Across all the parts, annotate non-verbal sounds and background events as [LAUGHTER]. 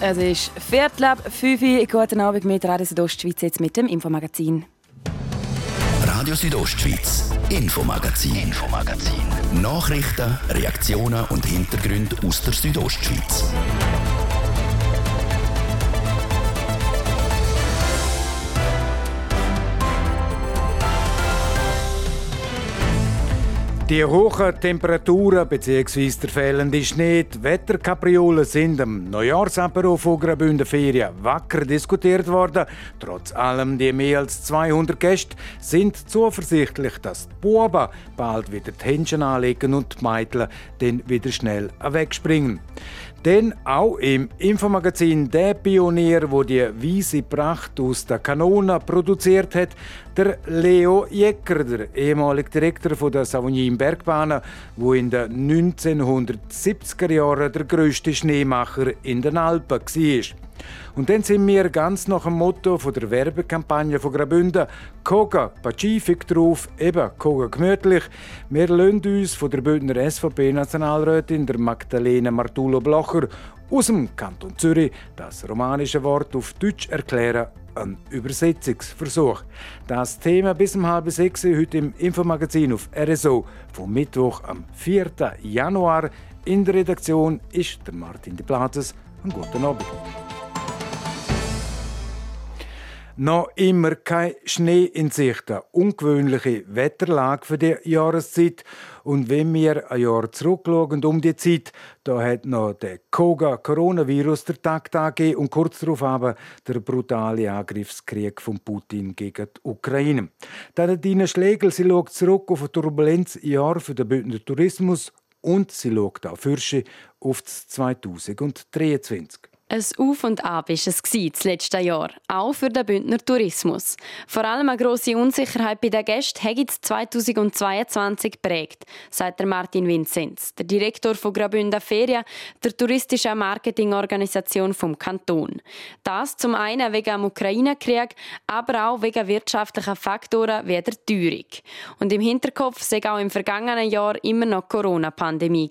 Es ist Viertel ab 5 Uhr. Guten Abend mit Radio Südostschweiz jetzt mit dem Infomagazin. Radio Südostschweiz, Infomagazin, Infomagazin. Nachrichten, Reaktionen und Hintergründe aus der Südostschweiz. Die hohen Temperaturen bzw. der fehlende Schnee, die Wetterkapriolen sind am Neujahrsapero von Graubünden Ferien wacker diskutiert worden. Trotz allem die mehr als 200 Gäste sind zuversichtlich, dass die Buben bald wieder die Händchen anlegen und die Mädchen dann wieder schnell wegspringen. Denn auch im Infomagazin der Pionier, wo die Wiese Pracht aus der Kanone produziert hat, der Leo Jecker, der ehemalige Direktor der Savognin Bergbahnen, wo in den 1970er Jahren der größte Schneemacher in den Alpen war. Und dann sind wir ganz nach dem Motto von der Werbekampagne von Graubünden Koga Pacific drauf, eben Koga gemütlich. Wir lassen uns von der Bündner SVP-Nationalrätin der Magdalena Martulo Blocher aus dem Kanton Zürich das romanische Wort auf Deutsch erklären ein Übersetzungsversuch. Das Thema bis um halb sechs heute im Infomagazin auf RSO vom Mittwoch am 4. Januar. In der Redaktion ist der Martin de Platzes. Einen guten Abend. Noch immer kein Schnee in Sicht. Eine ungewöhnliche Wetterlage für die Jahreszeit. Und wenn wir ein Jahr zurückschauen um die Zeit, da hat noch der Koga-Coronavirus der Tag gegeben und kurz darauf aber der brutale Angriffskrieg von Putin gegen die Ukraine. Dina Schlegel, sie schaut zurück auf ein turbulentes Jahr für den Bündner Tourismus und sie schaut auch Fürsche auf das 2023. Ein Auf und Ab war es das letzte Jahr, auch für den Bündner Tourismus. Vor allem eine grosse Unsicherheit bei den Gästen hat 2022 geprägt, sagt Martin Vinzenz, der Direktor von Graubünden Ferien, der touristischen Marketingorganisation vom Kanton. Das zum einen wegen dem Ukraine-Krieg, aber auch wegen wirtschaftlicher Faktoren wie der Teuerung. Und im Hinterkopf sei auch im vergangenen Jahr immer noch Corona-Pandemie.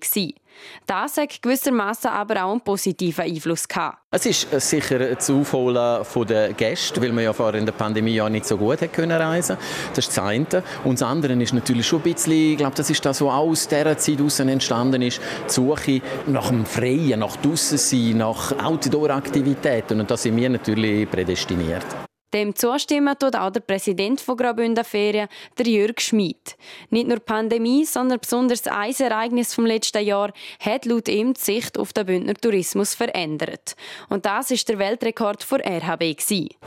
Das hat gewissermaßen aber auch einen positiven Einfluss gehabt. Es ist äh, sicher das Aufholen der Gäste, weil man ja vorher in der Pandemie ja nicht so gut hat können reisen. Das ist das eine. Und das andere ist natürlich schon ein bisschen, ich glaube, das ist das, was aus dieser Zeit heraus entstanden ist, die Suche nach dem Freien, nach draussen sein, nach Outdoor-Aktivitäten. Und da sind wir natürlich prädestiniert. Dem zustimmen tut auch der Präsident von Graubünden Ferien, der Jürg Schmid. Nicht nur die Pandemie, sondern besonders ein Ereignis vom letzten Jahr hat laut ihm die Sicht auf den Bündner Tourismus verändert. Und das ist der Weltrekord von RHB.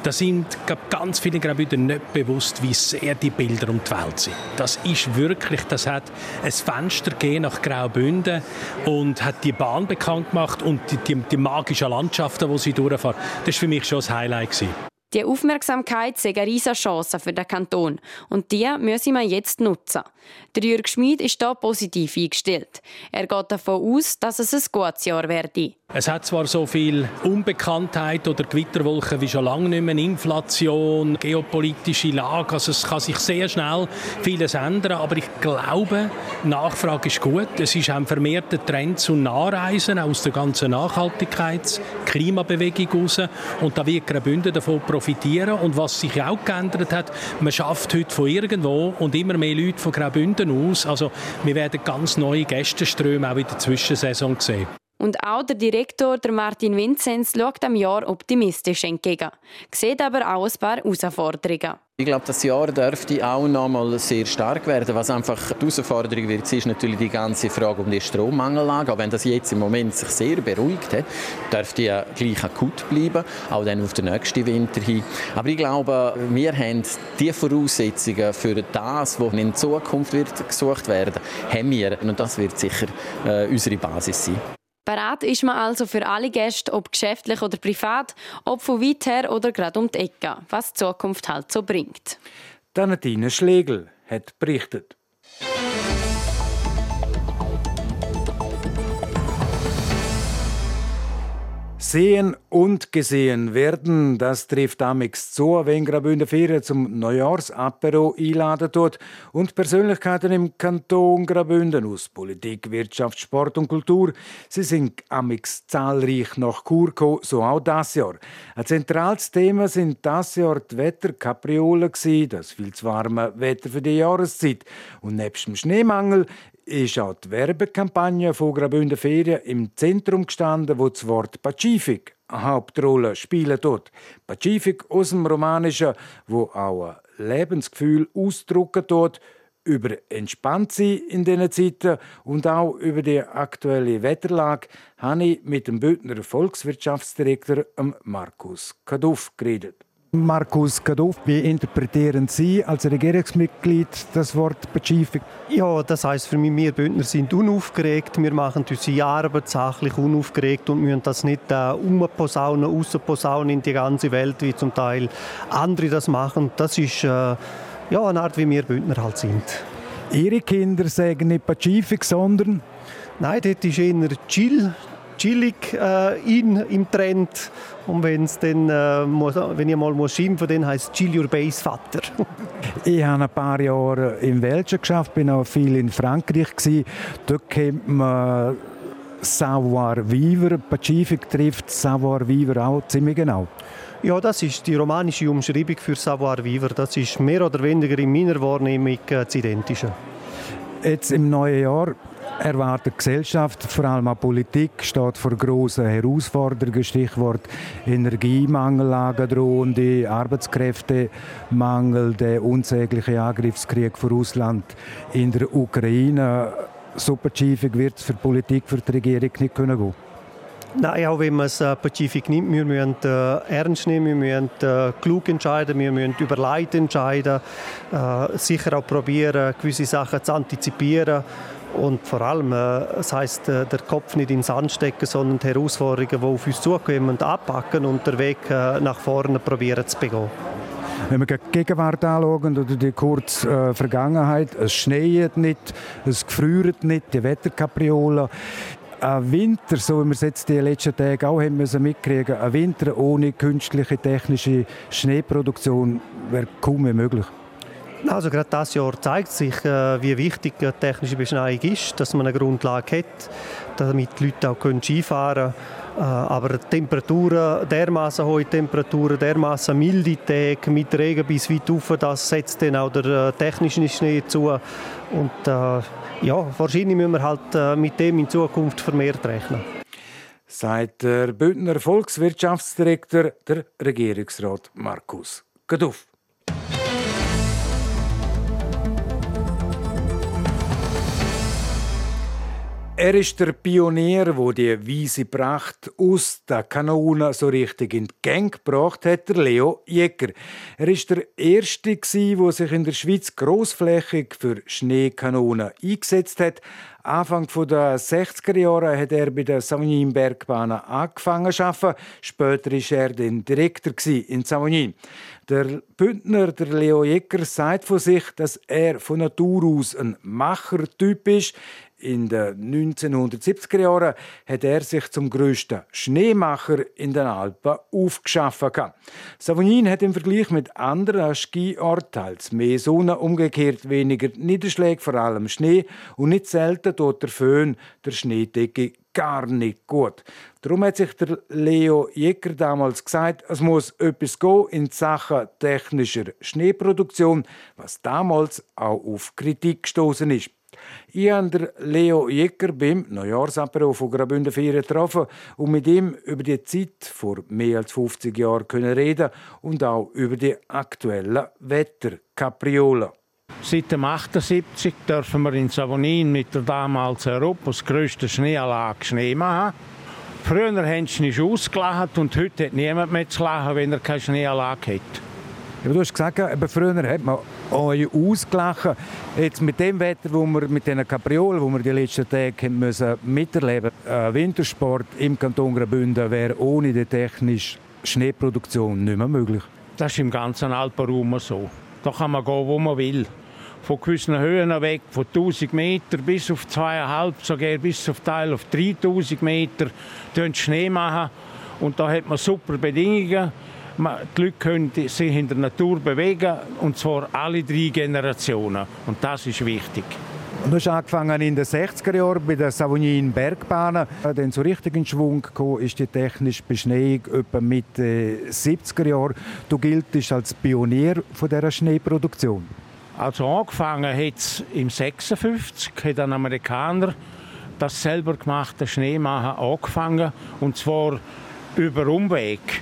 Da sind ganz viele Graubünder nicht bewusst, wie sehr die Bilder um die Welt sind. Das ist wirklich, das hat ein Fenster nach Graubünden und hat die Bahn bekannt gemacht und die, die, die magischen Landschaften, wo sie durchfahren. Das war für mich schon ein Highlight gewesen. Die Aufmerksamkeit ist eine riesige Chance für den Kanton und die müssen wir jetzt nutzen. Der Jürg Schmid ist hier positiv eingestellt. Er geht davon aus, dass es ein gutes Jahr werde. Es hat zwar so viel Unbekanntheit oder Gewitterwolken wie schon lange nicht mehr, Inflation, geopolitische Lage, also es kann sich sehr schnell vieles ändern, aber ich glaube, Nachfrage ist gut. Es ist ein vermehrter Trend zu Nahreisen aus der ganzen Nachhaltigkeits-, Klimabewegung raus und da wird Graubünden davon profitieren und was sich auch geändert hat, man schafft heute von irgendwo und immer mehr Leute von Graubünden aus, also wir werden ganz neue Gästeströme auch in der Zwischensaison sehen. Und auch der Direktor, der Martin Vinzenz, schaut dem Jahr optimistisch entgegen, sieht aber auch ein paar Herausforderungen. Ich glaube, das Jahr dürfte auch noch mal sehr stark werden. Was einfach die Herausforderung wird, ist natürlich die ganze Frage um die Strommangellage. Auch wenn das jetzt im Moment sich sehr beruhigt hat, dürfte ja gleich akut bleiben, auch dann auf den nächsten Winter hin. Aber ich glaube, wir haben die Voraussetzungen für das, was in Zukunft wird gesucht werden, haben wir. Und das wird sicher äh, unsere Basis sein. Parat ist man also für alle Gäste, ob geschäftlich oder privat, ob von weit her oder gerade um die Ecke, was die Zukunft halt so bringt. Danatine Schlegel hat berichtet. Sehen und gesehen werden, das trifft amix zu, wenn Graubünden Ferien zum Neujahrsapero einladen tut und Persönlichkeiten im Kanton Graubünden aus Politik, Wirtschaft, Sport und Kultur, sie sind amix zahlreich nach gekommen, so auch das Jahr. Ein zentrales Thema sind das Jahr die Wetterkapriolen das viel zu warme Wetter für die Jahreszeit. Und nebst dem Schneemangel ist auch die Werbekampagne von Graubünden Ferien im Zentrum gestanden, wo das Wort Pazifik eine Hauptrolle spielen tut. Pazifik aus dem Romanischen, wo auch ein Lebensgefühl ausdrücken tut, über entspannt sein in diesen Zeiten und auch über die aktuelle Wetterlage habe ich mit dem Bündner Volkswirtschaftsdirektor Markus Kaduff geredet. Markus Kadoff, wie interpretieren Sie als Regierungsmitglied das Wort Pazifik? Ja, das heißt für mich, wir Bündner sind unaufgeregt, wir machen unsere Arbeit sachlich unaufgeregt und müssen das nicht äh, umposaunen, rausposaunen in die ganze Welt, wie zum Teil andere das machen. Das ist äh, ja, eine Art, wie wir Bündner halt sind. Ihre Kinder sagen nicht Pazifik, sondern? Nein, dort ist eher Chill, chillig äh, in, im Trend. Und wenn's dann, äh, muss, wenn ich mal muss schimpfen muss, dann heisst Chill Your Base Vater. [LAUGHS] ich habe ein paar Jahre in Welschen geschafft, bin auch viel in Frankreich. Gewesen. Dort kennt man Savoir-vivre. Pazifik trifft Savoir-vivre auch ziemlich genau. Ja, das ist die romanische Umschreibung für Savoir-vivre. Das ist mehr oder weniger in meiner Wahrnehmung äh, das Identische. Jetzt im neuen Jahr erwartet die Gesellschaft, vor allem auch Politik, steht vor grossen Herausforderungen. Stichwort Energiemangellage drohende, Arbeitskräftemangel, der unsägliche Angriffskrieg von Russland in der Ukraine. So pazifik wird es für die Politik, für die Regierung nicht können gehen. Nein, auch wenn man es äh, Pazifik nimmt, wir müssen äh, ernst nehmen, wir müssen äh, klug entscheiden, wir müssen überlegt entscheiden, äh, sicher auch probieren, gewisse Sachen zu antizipieren und vor allem, äh, das heißt, äh, der Kopf nicht ins Sand stecken, sondern die Herausforderungen, die auf uns zukommen, anpacken und den Weg äh, nach vorne probieren zu begehen. Wenn wir die Gegenwart anschauen oder die kurze äh, Vergangenheit, es schneit nicht, es gefriert nicht, die Wetterkapriolen. Ein Winter, so wie wir es jetzt die letzten Tage auch haben müssen mitkriegen, ein Winter ohne künstliche technische Schneeproduktion wäre kaum mehr möglich. Also gerade das Jahr zeigt sich, äh, wie wichtig die technische Beschneiung ist, dass man eine Grundlage hat, damit die Leute auch Skifahren können. Äh, aber Temperaturen, dermaßen hohe Temperaturen, dermaßen milde Tage mit Regen bis weit rauf, das setzt dann auch der äh, technische Schnee zu. Und ja, wahrscheinlich müssen wir halt mit dem in Zukunft vermehrt rechnen. Sagt der Bündner Volkswirtschaftsdirektor, der Regierungsrat Markus Gaduff. Er ist der Pionier, wo die weise Pracht aus der Kanone so richtig in die Gang gebracht hat, der Leo Jäger. Er ist der erste, der sich in der Schweiz großflächig für Schneekanonen eingesetzt hat. Anfang der 60er Jahre hat er bei der Savognin Bergbahn angefangen zu arbeiten. Später war er dann Direktor in Savognin. Der Bündner, der Leo Jäger, sagt von sich, dass er von Natur aus ein Machertyp ist. In den 1970er Jahren hat er sich zum größten Schneemacher in den Alpen aufgeschaffen. Savognin hat im Vergleich mit anderen Skiorten teils mehr Sonne, umgekehrt weniger Niederschläge, vor allem Schnee und nicht selten tut der Föhn der Schneedecke gar nicht gut. Darum hat sich der Leo Jäger damals gesagt, es muss etwas gehen in Sachen technischer Schneeproduktion, was damals auch auf Kritik gestoßen ist. Ich habe Leo Jäcker beim Neujahrsapero von Graubünden 4 getroffen und mit ihm über die Zeit vor mehr als 50 Jahren können reden und auch über die aktuellen Wetterkapriolen. Seit dem 78 dürfen wir in Savonin mit der damals Europas grössten Schneeanlage Schnee machen. Früher haben sie nicht ausgelacht und heute hat niemand mehr zu lachen, wenn er keine Schneeanlage hat. Ja, du hast gesagt, eben früher hat man euch ausgelacht. Jetzt mit dem Wetter, wo wir mit diesen Kapriolen, wo wir die letzten Tage müssen miterleben mussten, Wintersport im Kanton Graubünden wäre ohne die technische Schneeproduktion nicht mehr möglich. Das ist im ganzen Alpenraum so. Da kann man gehen, wo man will. Von gewissen Höhen weg, von 1000 Meter bis auf 2,5, sogar bis auf Teil auf 3000 Meter, Schnee machen Und da hat man super Bedingungen. Die Leute können sich in der Natur bewegen, und zwar alle drei Generationen. Und das ist wichtig. Du hast angefangen in den 60er Jahren bei der Savognin Bergbahnen. Dann so richtig in Schwung gekommen ist die technische Beschneiung etwa Mitte 70er Jahren. Du giltest als Pionier von dieser Schneeproduktion. Also angefangen hat es im 56, hat ein Amerikaner das selber gemachte Schneemachen angefangen und zwar über Umweg.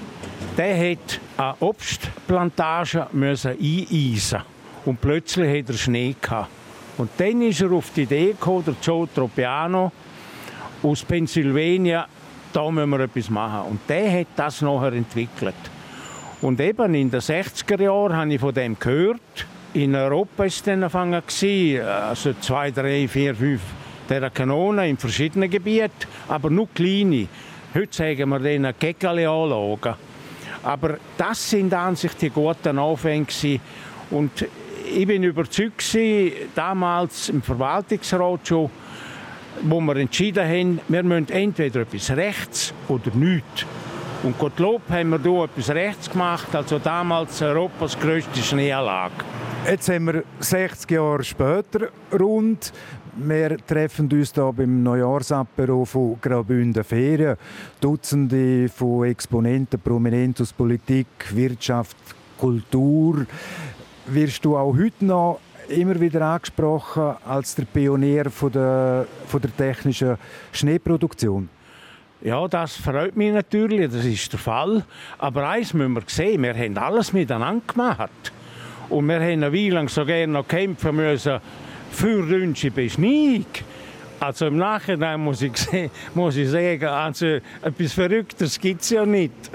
Der hat eine Obstplantage müssen eineisen und plötzlich hat er Schnee gehabt. Und dann ist er auf die Idee gekommen, der Joe Tropiano aus Pennsylvania, da müssen wir etwas machen. Und der hat das nachher entwickelt. Und eben in den 60er Jahren habe ich von dem gehört. In Europa es dann angefangen, also zwei, drei, vier, fünf dieser Kanonen in verschiedenen Gebieten, aber nur kleine. Heute sagen wir denen Gegele-Anlagen. Aber das sind an sich die guten Anfänge. Und ich bin überzeugt damals im Verwaltungsrat schon, wo wir entschieden haben, wir müssen entweder etwas rechts oder nichts. Und Gottlob haben wir hier etwas rechts gemacht, also damals Europas grösste Schneeanlage. Jetzt haben wir 60 Jahre später rund. Wir treffen uns hier beim Neujahrsapero von Graubünden Ferien. Dutzende von Exponenten, prominent aus Politik, Wirtschaft, Kultur wirst du auch heute noch immer wieder angesprochen als der Pionier von der, von der technischen Schneeproduktion. Ja, das freut mich natürlich, das ist der Fall. Aber eins müssen wir sehen, wir haben alles miteinander gemacht. Und wir haben eine Weile lang so gerne noch kämpfen müssen für Wünsche Beschneiung. Also im Nachhinein muss ich, muss ich sagen, also etwas Verrücktes gibt es ja nicht. [LAUGHS]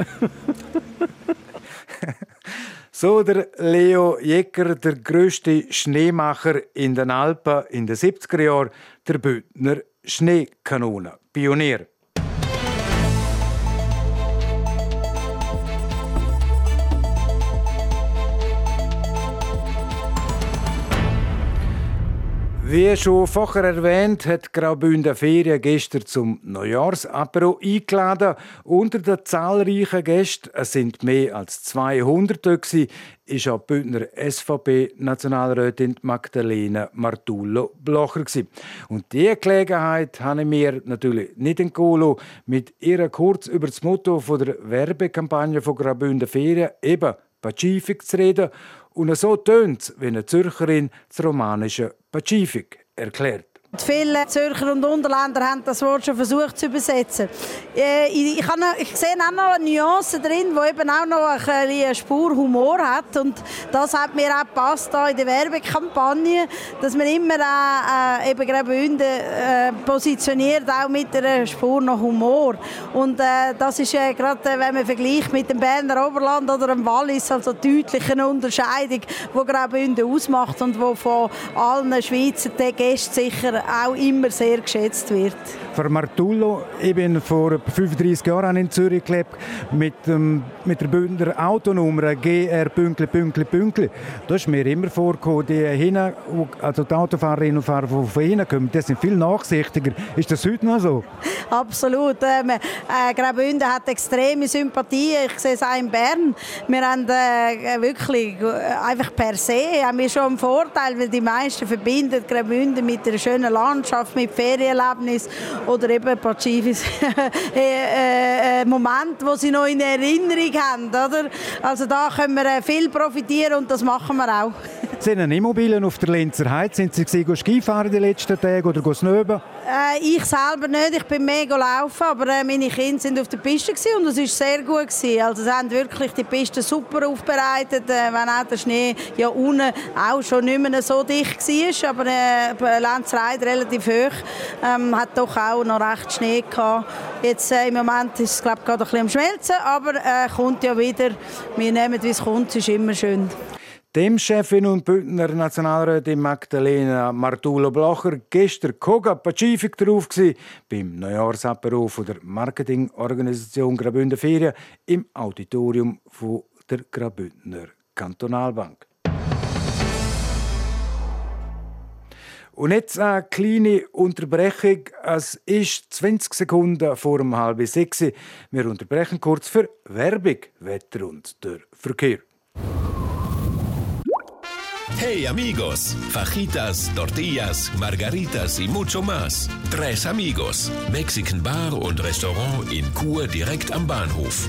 So der Leo Jäcker, der größte Schneemacher in den Alpen in den 70er Jahren, der Bündner Schneekanone, Pionier. Wie schon vorher erwähnt, hat Graubünden Ferien gestern zum Neujahrsapero eingeladen. Unter den zahlreichen Gästen, es sind mehr als 200 gewesen, ist auch die Bündner SVP-Nationalrätin Magdalena Martullo Blocher. Und diese Gelegenheit habe ich mir natürlich nicht in Kolo mit ihr kurz über das Motto der Werbekampagne von Graubünden Ferien, eben Pazifik, zu reden und so tönt es, wie eine Zürcherin das romanische Pazifik erklärt. Viele Zürcher und Unterländer haben das Wort schon versucht zu übersetzen. Äh, ich, ich, ich sehe auch noch Nuancen drin, die eben auch noch eine Spur Humor hat. Und das hat mir auch gepasst in der Werbekampagne, dass man immer auch, äh, eben Graubünden äh, positioniert, auch mit einer Spur noch Humor. Und äh, das ist äh, gerade, äh, wenn man vergleicht mit dem Berner Oberland oder dem Wallis, also deutlich eine Unterscheidung, die Graubünden ausmacht und die von allen Schweizer Gästen sicher auch immer sehr geschätzt wird. Für Martullo, ich bin vor 35 Jahren in Zürich gelebt mit, ähm, mit der Bündner Autonummer GR Pünktli Pünktli Pünktli. Da ist mir immer vorgekommen, die, hinten, also die Autofahrerinnen und Fahrer, die von hinten kommen, die sind viel nachsichtiger. Ist das heute noch so? [LAUGHS] Absolut. Ähm, äh, Graubünden hat extreme Sympathie. Ich sehe es auch in Bern. Wir haben äh, wirklich äh, einfach per se haben wir schon einen Vorteil, weil die meisten verbinden Graubünden mit einer schönen Landschaft, mit Ferienlebnis oder eben Pazifis [LAUGHS] äh, äh, äh, Moment, wo sie noch in Erinnerung haben. Oder? Also da können wir viel profitieren und das machen wir auch. [LAUGHS] Sind Sie Immobilien auf der Linzer Heide? Sind Sie Skifahren die letzten Tage oder snöben? Äh, ich selber nicht, ich bin mega laufen, aber äh, meine Kinder sind auf der Piste und es war sehr gut gewesen. Also sie haben wirklich die Piste super aufbereitet, äh, wenn auch der Schnee ja unten auch schon nicht mehr so dicht war, aber äh, Lenzerheide relativ hoch, ähm, hat doch auch noch recht Schnee gehabt. Jetzt äh, im Moment ist es glaube ich gerade ein bisschen am Schmelzen, aber äh, kommt ja wieder. Wir nehmen wie es kommt, es ist immer schön. Dem Chefin und Bündner Nationalrätin Magdalena Martulo Blocher gestern Koga Pacific drauf gsi beim Neujahrsapero der Marketingorganisation Graubünden Ferien im Auditorium der Graubündner Kantonalbank. Und jetzt eine kleine Unterbrechung. Es ist 20 Sekunden vor dem halb sechs. Wir unterbrechen kurz für Werbung, Wetter und der Verkehr. Hey amigos, fajitas, tortillas, margaritas y mucho más. Tres amigos, Mexican Bar und Restaurant in Chur direkt am Bahnhof.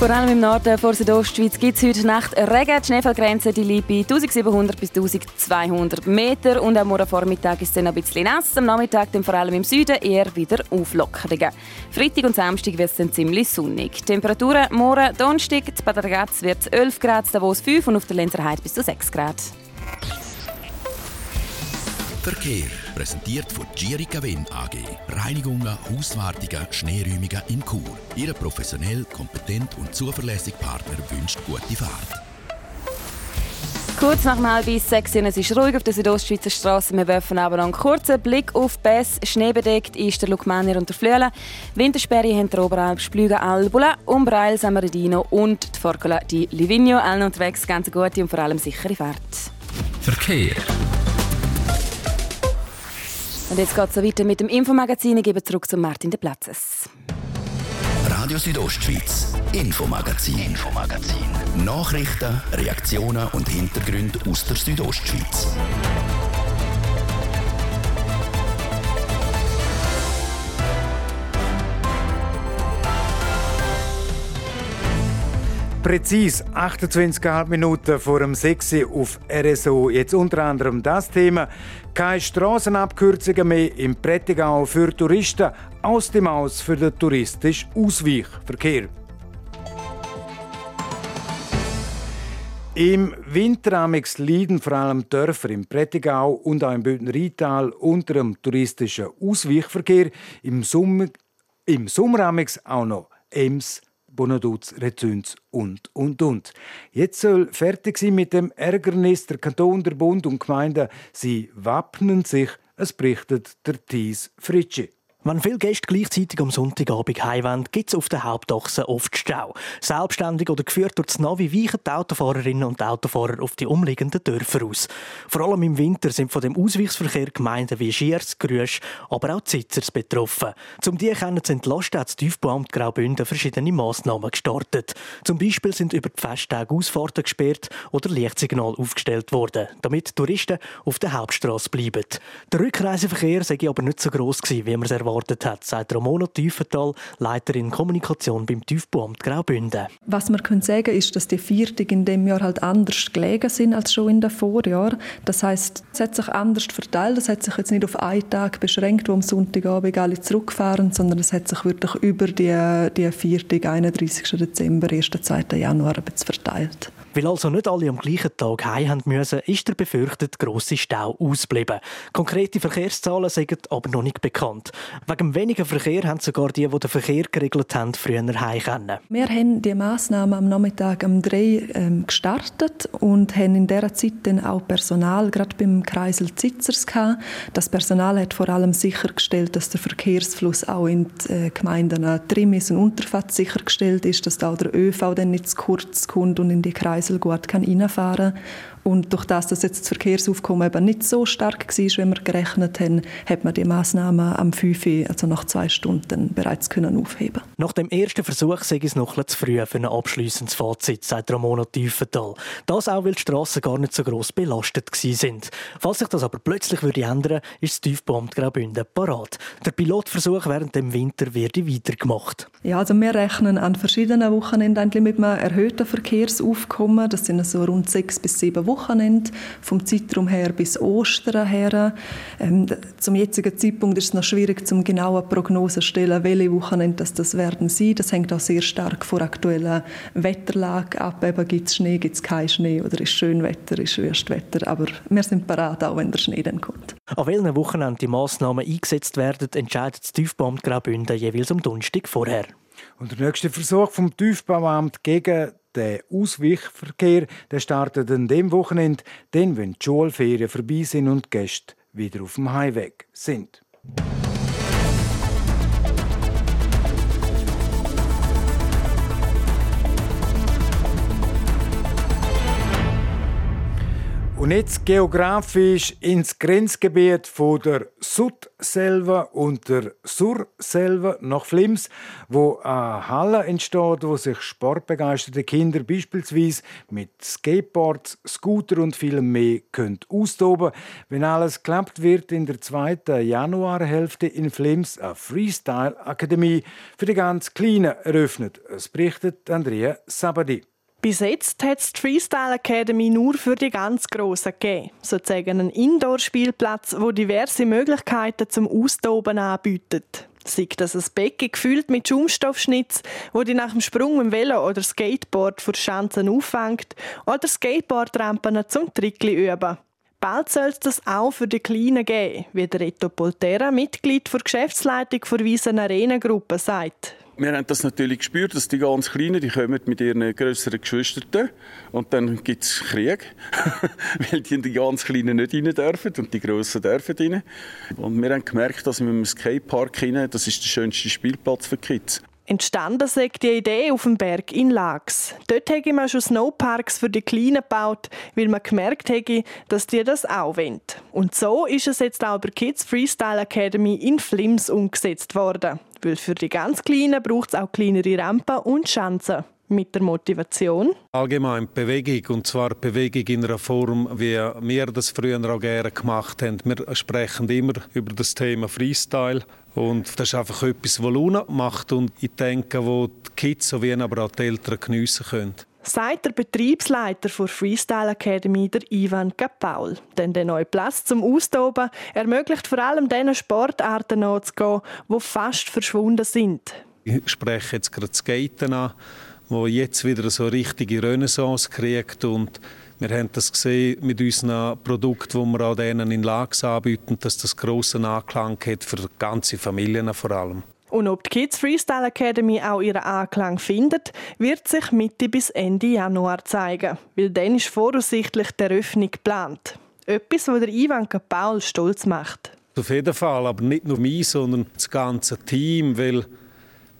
Vor allem im Norden vor Südostschweiz gibt es heute Nacht Regen. Die Schneefallgrenze die liegt bei 1700 bis 1200 Meter. Und am morgen Vormittag ist es dann ein bisschen nass. Am Nachmittag dann vor allem im Süden eher wieder Auflockerungen. Freitag und Samstag wird es dann ziemlich sonnig. Temperaturen morgen, Donnerstag, in Bad Ragaz wird es 11 Grad, Davos 5 und auf der Lenzerheide bis zu 6 Grad. Verkehr präsentiert von Girica Win AG. Reinigungen, Hauswartungen, Schneeräumungen in Chur. Ihre professionell, kompetent und zuverlässige Partner wünscht gute Fahrt. Kurz nach dem halb sechs es ist ruhig auf der Südostschweizer Straße. Wir werfen aber noch einen kurzen Blick auf Bess. Schneebedeckt ist der Lukmanier und der Flöhle. Wintersperre haben der Oberalp, Splügen, Albula, Umbreil, Samaredino und die Forcola di Livigno. Allen unterwegs ganz gute und vor allem sichere Fahrt. Verkehr. Und jetzt geht es so weiter mit dem Infomagazin. Ich gebe zurück zu Martin de Platzes. Radio Südostschweiz, Infomagazin, Infomagazin. Nachrichten, Reaktionen und Hintergründe aus der Südostschweiz. Präzis 28,5 Minuten vor dem 6 auf RSO. Jetzt unter anderem das Thema. Keine Strassenabkürzungen mehr im Prättigau für Touristen. Aus dem Aus für den touristischen Ausweichverkehr. Im Winteramix leiden vor allem Dörfer im Prättigau und auch im Bündner Rheintal unter dem touristischen Ausweichverkehr. Im Sommer, im Sommeramix auch noch Ems, Bonaduz, Rezüns und, und, und. Jetzt soll fertig sein mit dem Ärgernis der Kanton, der Bund und Gemeinden. Sie wappnen sich, es berichtet der Thies Fritschi. Wenn viele Gäste gleichzeitig am Sonntagabend heimwollen, gibt es auf den Hauptachsen oft Stau. Selbstständig oder geführt durch das Navi weichen die Autofahrerinnen und Autofahrer auf die umliegenden Dörfer aus. Vor allem im Winter sind von dem Ausweichsverkehr Gemeinden wie Schiers, Grüsch, aber auch Zitzers betroffen. Zum die können zu entlasten, hat das Tiefbauamt Graubünden verschiedene Massnahmen gestartet. Zum Beispiel sind über die Festtage Ausfahrten gesperrt oder Lichtsignal aufgestellt worden, damit Touristen auf der Hauptstraße bleiben. Der Rückreiseverkehr sei aber nicht so gross wie man es erwartet erwartet hat, sagt Ramona Tiefenthal, Leiterin Kommunikation beim Tiefbauamt Graubünden. Was man können sagen ist, dass die Viertig in dem Jahr halt anders gelegen sind als schon in den Vorjahren. Das heißt, es hat sich anders verteilt. Es hat sich jetzt nicht auf einen Tag beschränkt, wo am Sonntagabend alle zurückfahren, sondern es hat sich wirklich über die, die Viertig, 31. Dezember, 1. 2. Januar verteilt. Weil also nicht alle am gleichen Tag heim müssen, ist der befürchtete grosse Stau ausgeblieben. Konkrete Verkehrszahlen sind aber noch nicht bekannt. Wegen weniger Verkehr haben sogar die, die den Verkehr geregelt haben, früher heim können. Wir haben die Massnahmen am Nachmittag um drei ähm, gestartet und haben in dieser Zeit dann auch Personal, gerade beim Kreisel Zitzers, gehabt. Das Personal hat vor allem sichergestellt, dass der Verkehrsfluss auch in die äh, Gemeinden Trimis und Unterfahrt sichergestellt ist, dass da auch der ÖV dann nicht zu kurz kommt und in die Kreise Kreisel gut reinfahren kann. Und durch das, dass jetzt das Verkehrsaufkommen eben nicht so stark war, wie wir gerechnet haben, hat man die Massnahmen am 5 also nach zwei Stunden, bereits können aufheben Nach dem ersten Versuch sei es noch zu früh für ein abschließendes Fazit, sagt Ramona Tiefenthal. Das auch, weil die Strassen gar nicht so gross belastet sind. Falls sich das aber plötzlich würde ändern, ist das Tiefbauamt Graubünden parat. Der Pilotversuch während dem Winter wird weitergemacht. Ja, also wir rechnen an verschiedenen Wochenenden mit einem erhöhten Verkehrsaufkommen. Das sind so rund sechs bis sieben Wochenende, vom Zeitraum her bis Ostern her. Ähm, zum jetzigen Zeitpunkt ist es noch schwierig, zum genaue Prognosen zu stellen, welche Wochenende das, das werden sein. Das hängt auch sehr stark von aktueller Wetterlage ab. gibt es Schnee, gibt es keinen Schnee oder ist Schönwetter, ist Wüstwetter. Aber wir sind parat, auch wenn der Schnee dann kommt. An welchen Wochenenden die Massnahmen eingesetzt werden, entscheidet das Tiefbauamt Graubünden jeweils am Donnerstag vorher. Und der nächste Versuch vom Tiefbauamt gegen Der Ausweichverkehr der startet an dem Wochenende, dann, wenn die Schulferien vorbei sind und die Gäste wieder auf dem Heimweg sind. Und jetzt geografisch ins Grenzgebiet von der Sud selber und der Sur selber nach Flims, wo eine Halle entsteht, wo sich sportbegeisterte Kinder beispielsweise mit Skateboards, Scooter und vielem mehr können austoben. Wenn alles klappt, wird in der zweiten Januarhälfte in Flims eine Freestyle Akademie für die ganz Kleinen eröffnet. Es berichtet Andrea Sabadi. Bis jetzt hat es die Freestyle Academy nur für die ganz Grossen gegeben. Sozusagen ein Indoor-Spielplatz, wo diverse Möglichkeiten zum Austoben anbietet. Sei das ein Becken gefüllt mit Schaumstoffschnitz, wo die nach dem Sprung dem Velo oder Skateboard vor Schanzen auffängt, oder Skateboardrampen zum Trickli üben. Bald soll es das auch für die Kleinen geben, wie der Reto Poltera, Mitglied der Geschäftsleitung der Wiesen Arena Gruppe, sagt wir haben das natürlich gespürt, dass die ganz Kleinen, die kommen mit ihren größeren Geschwistern und dann gibt es Krieg, [LAUGHS] weil die, die ganz Kleinen nicht rein dürfen und die Grossen dürfen rein. Und wir haben gemerkt, dass mit dem Skatepark rein, das ist der schönste Spielplatz für Kids. Entstanden ist die Idee auf dem Berg in Lax. Dort haben wir schon Snowparks für die Kleinen gebaut, weil man gemerkt haben, dass die das auch wollen. Und so ist es jetzt auch bei Kids Freestyle Academy in Flims umgesetzt worden. Weil für die ganz Kleinen braucht es auch kleinere Rampen und Schanzen mit der Motivation? Allgemein Bewegung, und zwar Bewegung in einer Form, wie wir das früher auch gerne gemacht haben. Wir sprechen immer über das Thema Freestyle und das ist einfach etwas, was Luna macht und ich denke, wo die Kids sowie aber auch die Eltern geniessen können. Sagt der Betriebsleiter der Freestyle Academy, der Ivan Kapaul. Denn der neue Platz zum Austoben ermöglicht vor allem diesen Sportarten nachzugehen, die fast verschwunden sind. Ich spreche jetzt gerade Skaten an, wo jetzt wieder so eine richtige Renaissance kriegt und wir haben das gesehen mit unseren Produkten, die wir auch denen in Lags anbieten, dass das grossen Anklang hat für ganze Familien vor allem. Und ob die Kids Freestyle Academy auch ihren Anklang findet, wird sich Mitte bis Ende Januar zeigen, weil dann ist voraussichtlich die Eröffnung geplant. Etwas, was der Ivan Paul stolz macht. Auf jeden Fall, aber nicht nur mich, sondern das ganze Team, weil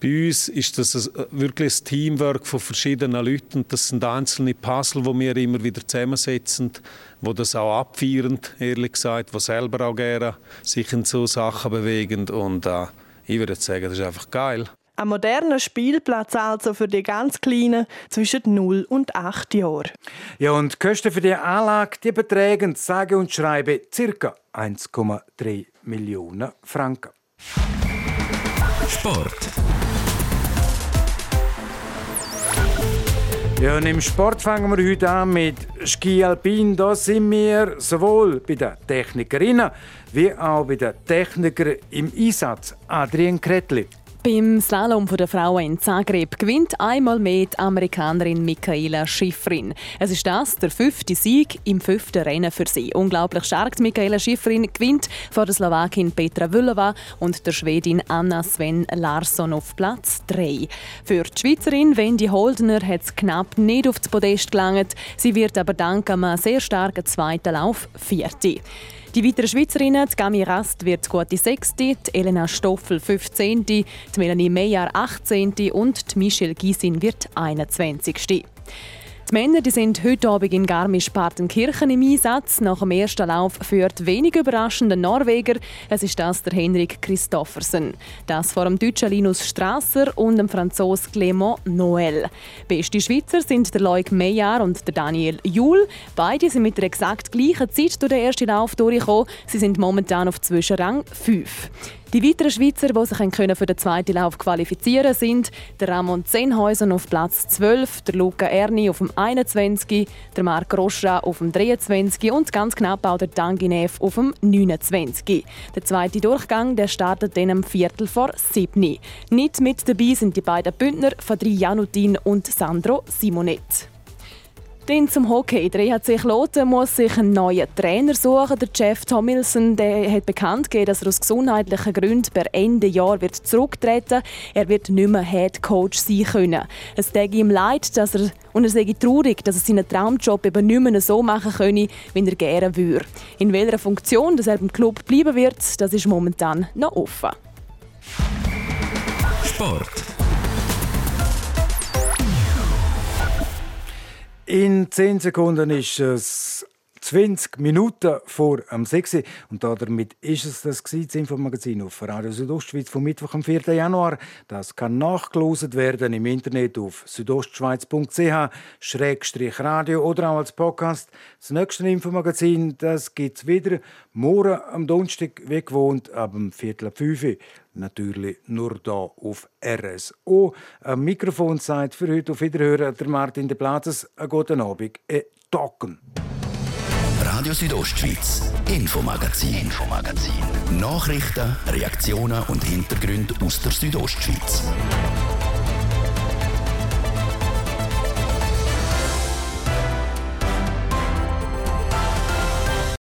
bei uns ist das äh, wirklich ein Teamwork von verschiedenen Leuten. Das sind einzelne Puzzle, die wir immer wieder zusammensetzen, wo das auch abfeiern, ehrlich gesagt, die selber auch gerne sich in so Sachen bewegen. Und äh, ich würde sagen, das ist einfach geil. Ein moderner Spielplatz also für die ganz Kleinen zwischen 0 und 8 Jahren. Ja, und die Kosten für die Anlage die betragen, sage und schreibe, ca. 1,3 Millionen Franken. Sport. Ja, und im Sport fangen wir heute an mit Ski Alpin. Da sind wir sowohl bei den Technikerinnen wie auch bei den Technikern im Einsatz. Adrian Kretli. Beim Slalom der Frauen in Zagreb gewinnt einmal mehr die Amerikanerin Michaela Schifrin. Es ist das der fünfte Sieg im fünften Rennen für sie. Unglaublich stark. Michaela Schifrin gewinnt vor der Slowakin Petra Vlhova und der Schwedin Anna Sven Larsson auf Platz 3. Für die Schweizerin Wendy Holdner hat es knapp nicht auf das Podest gelangt. Sie wird aber dank einem sehr starken zweiten Lauf vierte. Die weiteren Schweizerinnen, die Gami Rast wird gute Sechste, die Elena Stoffel 15., die Melanie Meyer 18. und die Michelle Gysin wird 21. Die Männer die sind heute Abend in Garmisch-Partenkirchen im Einsatz. Nach dem ersten Lauf führt wenig überraschend Norweger. Es ist das der Henrik Christoffersen. Das vor dem deutschen Linus Strasser und dem Franzosen Clément Noël. Beste Schweizer sind der Loic Meyer und der Daniel Juhl. Beide sind mit der exakt gleichen Zeit durch den ersten Lauf durchgekommen. Sie sind momentan auf Zwischenrang 5. Die weiteren Schweizer, die sich für den zweiten Lauf qualifizieren sind der Ramon Zenhäusen auf Platz 12, der Luca Erni auf dem 21, der Marc Rocha auf dem 23 und ganz knapp auch der Danginev auf dem 29. Der zweite Durchgang der startet dann am Viertel vor 7. Nicht mit dabei sind die beiden Bündner Fadri Janutin und Sandro Simonet. Dann zum Hockey. Der EHC Kloten muss sich einen neuen Trainer suchen. Der Jeff Tomilson der hat bekannt gegeben, dass er aus gesundheitlichen Gründen per Ende Jahr wird zurücktreten Er wird nicht mehr Head Coach sein können. Es tut ihm leid, dass er, und er sei traurig, dass er seinen Traumjob eben nicht mehr so machen könne, wie er gerne würde. In welcher Funktion er beim Club bleiben wird, das ist momentan noch offen. Sport. In 10 Sekunden ist es 20 Minuten vor am 6. Und damit ist es das, das Infomagazin auf Radio Südostschweiz vom Mittwoch, am 4. Januar. Das kann nachgelost werden im Internet auf südostschweiz.ch-radio oder auch als Podcast. Das nächste Infomagazin gibt es wieder morgen am Donnerstag, wie gewohnt, ab dem Viertel ab 5 Natürlich nur hier auf RSO. Am Mikrofon sagt für heute auf Wiederhören der Martin de Platzes. Einen guten Abend. E Tocken. Radio Südostschweiz, Infomagazin, Infomagazin. Nachrichten, Reaktionen und Hintergründe aus der Südostschweiz.